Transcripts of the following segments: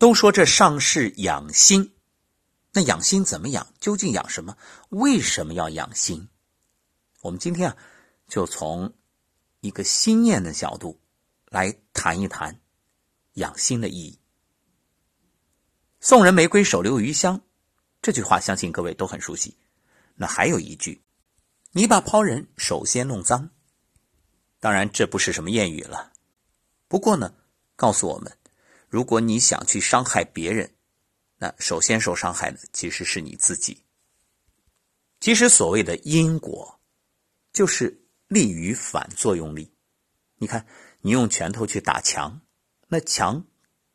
都说这上是养心，那养心怎么养？究竟养什么？为什么要养心？我们今天啊，就从一个心念的角度来谈一谈养心的意义。送人玫瑰，手留余香，这句话相信各位都很熟悉。那还有一句：你把抛人，首先弄脏。当然，这不是什么谚语了。不过呢，告诉我们。如果你想去伤害别人，那首先受伤害的其实是你自己。其实所谓的因果，就是利于反作用力。你看，你用拳头去打墙，那墙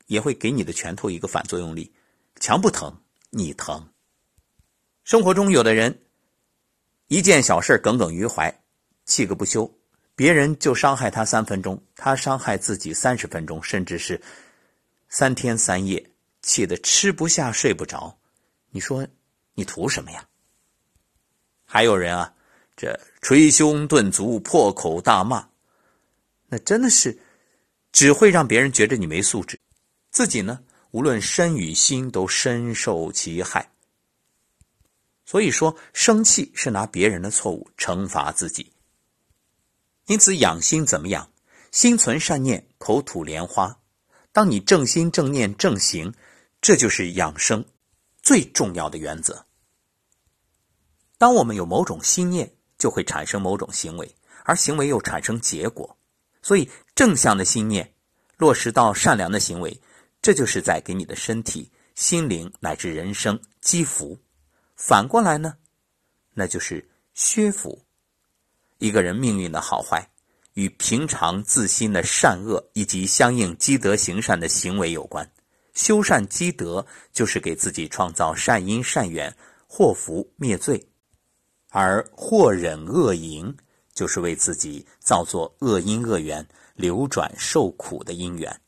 也会给你的拳头一个反作用力，墙不疼，你疼。生活中有的人一件小事耿耿于怀，气个不休，别人就伤害他三分钟，他伤害自己三十分钟，甚至是。三天三夜，气得吃不下、睡不着，你说你图什么呀？还有人啊，这捶胸顿足、破口大骂，那真的是只会让别人觉得你没素质，自己呢，无论身与心都深受其害。所以说，生气是拿别人的错误惩罚自己。因此，养心怎么养？心存善念，口吐莲花。当你正心正念正行，这就是养生最重要的原则。当我们有某种心念，就会产生某种行为，而行为又产生结果。所以，正向的心念落实到善良的行为，这就是在给你的身体、心灵乃至人生积福。反过来呢，那就是削福。一个人命运的好坏。与平常自心的善恶以及相应积德行善的行为有关。修善积德就是给自己创造善因善缘，祸福灭罪；而祸忍恶迎就是为自己造作恶因恶缘，流转受苦的因缘。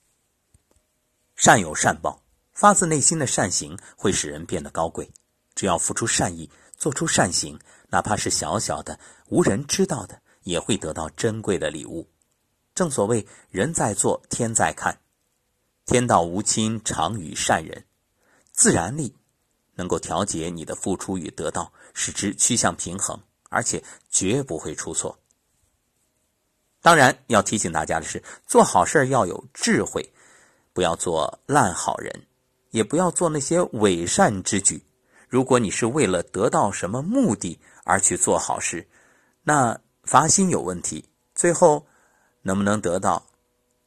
善有善报，发自内心的善行会使人变得高贵。只要付出善意，做出善行，哪怕是小小的、无人知道的。也会得到珍贵的礼物。正所谓“人在做，天在看”，天道无亲，常与善人。自然力能够调节你的付出与得到，使之趋向平衡，而且绝不会出错。当然，要提醒大家的是，做好事要有智慧，不要做烂好人，也不要做那些伪善之举。如果你是为了得到什么目的而去做好事，那。发心有问题，最后能不能得到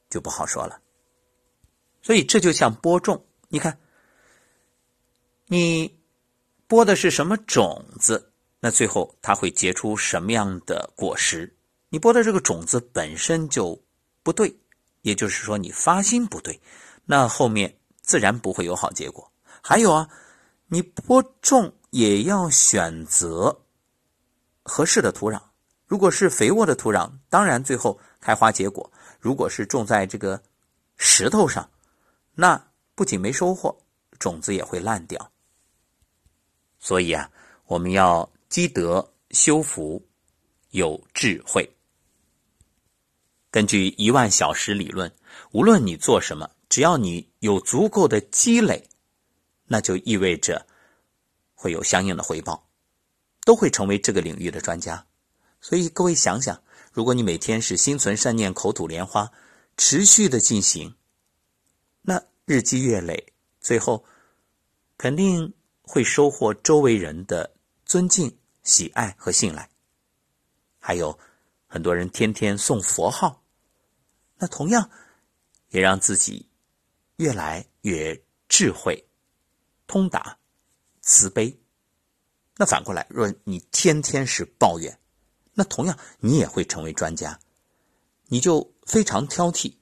就不好说了。所以这就像播种，你看，你播的是什么种子，那最后它会结出什么样的果实？你播的这个种子本身就不对，也就是说你发心不对，那后面自然不会有好结果。还有啊，你播种也要选择合适的土壤。如果是肥沃的土壤，当然最后开花结果；如果是种在这个石头上，那不仅没收获，种子也会烂掉。所以啊，我们要积德修福，有智慧。根据一万小时理论，无论你做什么，只要你有足够的积累，那就意味着会有相应的回报，都会成为这个领域的专家。所以各位想想，如果你每天是心存善念、口吐莲花，持续的进行，那日积月累，最后肯定会收获周围人的尊敬、喜爱和信赖。还有很多人天天送佛号，那同样也让自己越来越智慧、通达、慈悲。那反过来，若你天天是抱怨，那同样，你也会成为专家，你就非常挑剔，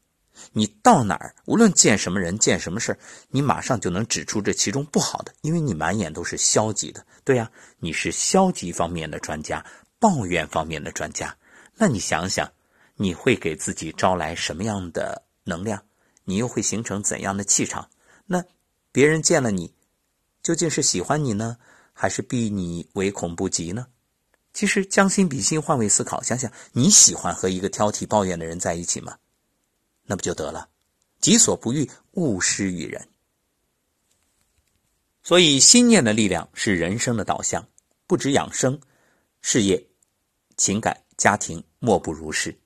你到哪儿，无论见什么人，见什么事你马上就能指出这其中不好的，因为你满眼都是消极的。对呀，你是消极方面的专家，抱怨方面的专家。那你想想，你会给自己招来什么样的能量？你又会形成怎样的气场？那别人见了你，究竟是喜欢你呢，还是避你唯恐不及呢？其实将心比心，换位思考，想想你喜欢和一个挑剔抱怨的人在一起吗？那不就得了？己所不欲，勿施于人。所以，心念的力量是人生的导向，不止养生、事业、情感、家庭，莫不如是。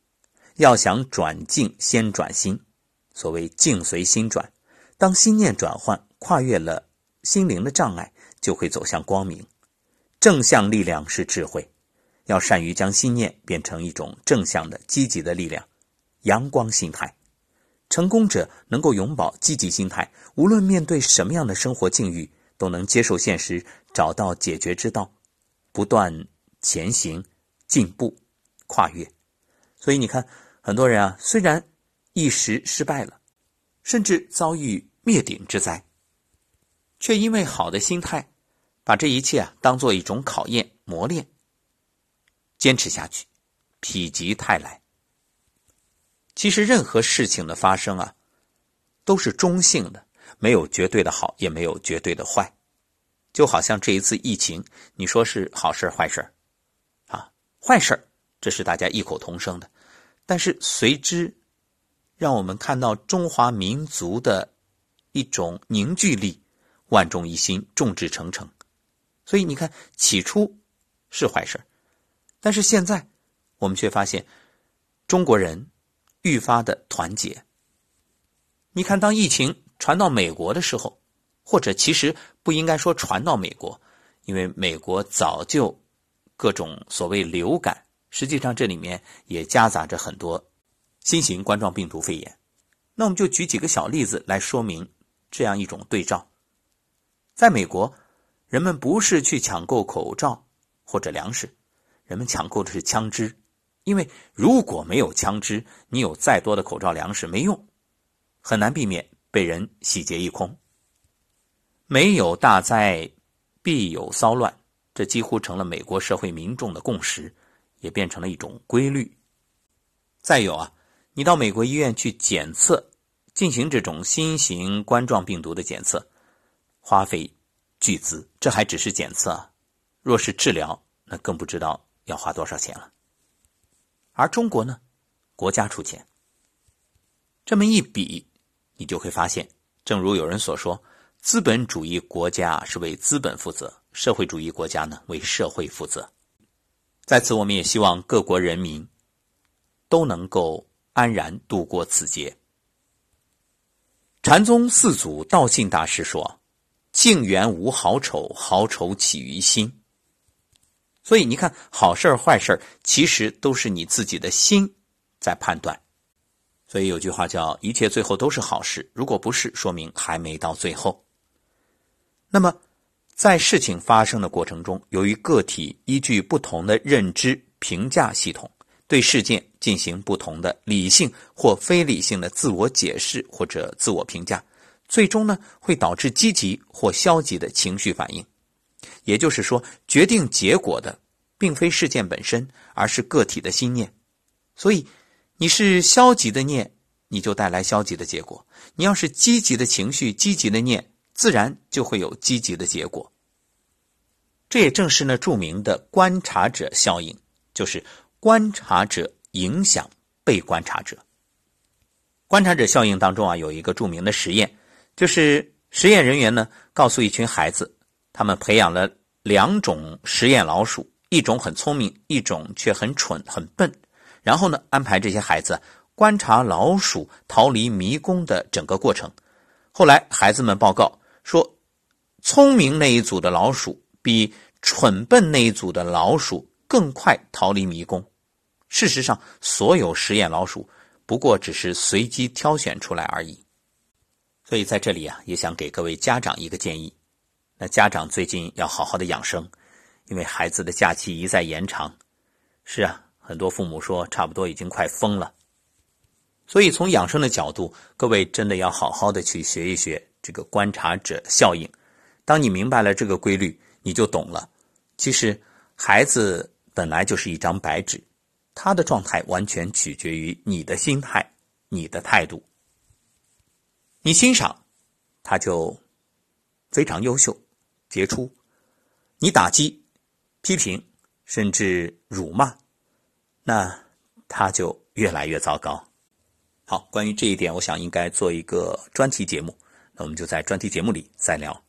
要想转境，先转心。所谓“境随心转”，当心念转换，跨越了心灵的障碍，就会走向光明。正向力量是智慧，要善于将心念变成一种正向的、积极的力量，阳光心态。成功者能够永葆积极心态，无论面对什么样的生活境遇，都能接受现实，找到解决之道，不断前行、进步、跨越。所以你看，很多人啊，虽然一时失败了，甚至遭遇灭顶之灾，却因为好的心态，把这一切啊当做一种考验、磨练，坚持下去，否极泰来。其实任何事情的发生啊，都是中性的，没有绝对的好，也没有绝对的坏。就好像这一次疫情，你说是好事坏事啊，坏事这是大家异口同声的。但是随之，让我们看到中华民族的一种凝聚力，万众一心，众志成城。所以你看，起初是坏事但是现在我们却发现中国人。愈发的团结。你看，当疫情传到美国的时候，或者其实不应该说传到美国，因为美国早就各种所谓流感，实际上这里面也夹杂着很多新型冠状病毒肺炎。那我们就举几个小例子来说明这样一种对照。在美国，人们不是去抢购口罩或者粮食，人们抢购的是枪支。因为如果没有枪支，你有再多的口罩、粮食没用，很难避免被人洗劫一空。没有大灾，必有骚乱，这几乎成了美国社会民众的共识，也变成了一种规律。再有啊，你到美国医院去检测，进行这种新型冠状病毒的检测，花费巨资，这还只是检测，若是治疗，那更不知道要花多少钱了。而中国呢，国家出钱。这么一比，你就会发现，正如有人所说，资本主义国家是为资本负责，社会主义国家呢为社会负责。在此，我们也希望各国人民都能够安然度过此劫。禅宗四祖道信大师说：“境缘无好丑，好丑起于心。”所以你看，好事坏事其实都是你自己的心在判断。所以有句话叫“一切最后都是好事”，如果不是，说明还没到最后。那么，在事情发生的过程中，由于个体依据不同的认知评价系统，对事件进行不同的理性或非理性的自我解释或者自我评价，最终呢，会导致积极或消极的情绪反应。也就是说，决定结果的并非事件本身，而是个体的心念。所以，你是消极的念，你就带来消极的结果；你要是积极的情绪、积极的念，自然就会有积极的结果。这也正是那著名的观察者效应，就是观察者影响被观察者。观察者效应当中啊，有一个著名的实验，就是实验人员呢告诉一群孩子。他们培养了两种实验老鼠，一种很聪明，一种却很蠢、很笨。然后呢，安排这些孩子观察老鼠逃离迷宫的整个过程。后来，孩子们报告说，聪明那一组的老鼠比蠢笨那一组的老鼠更快逃离迷宫。事实上，所有实验老鼠不过只是随机挑选出来而已。所以，在这里啊，也想给各位家长一个建议。那家长最近要好好的养生，因为孩子的假期一再延长。是啊，很多父母说差不多已经快疯了。所以从养生的角度，各位真的要好好的去学一学这个观察者效应。当你明白了这个规律，你就懂了。其实孩子本来就是一张白纸，他的状态完全取决于你的心态、你的态度。你欣赏，他就非常优秀。杰出，你打击、批评，甚至辱骂，那他就越来越糟糕。好，关于这一点，我想应该做一个专题节目，那我们就在专题节目里再聊。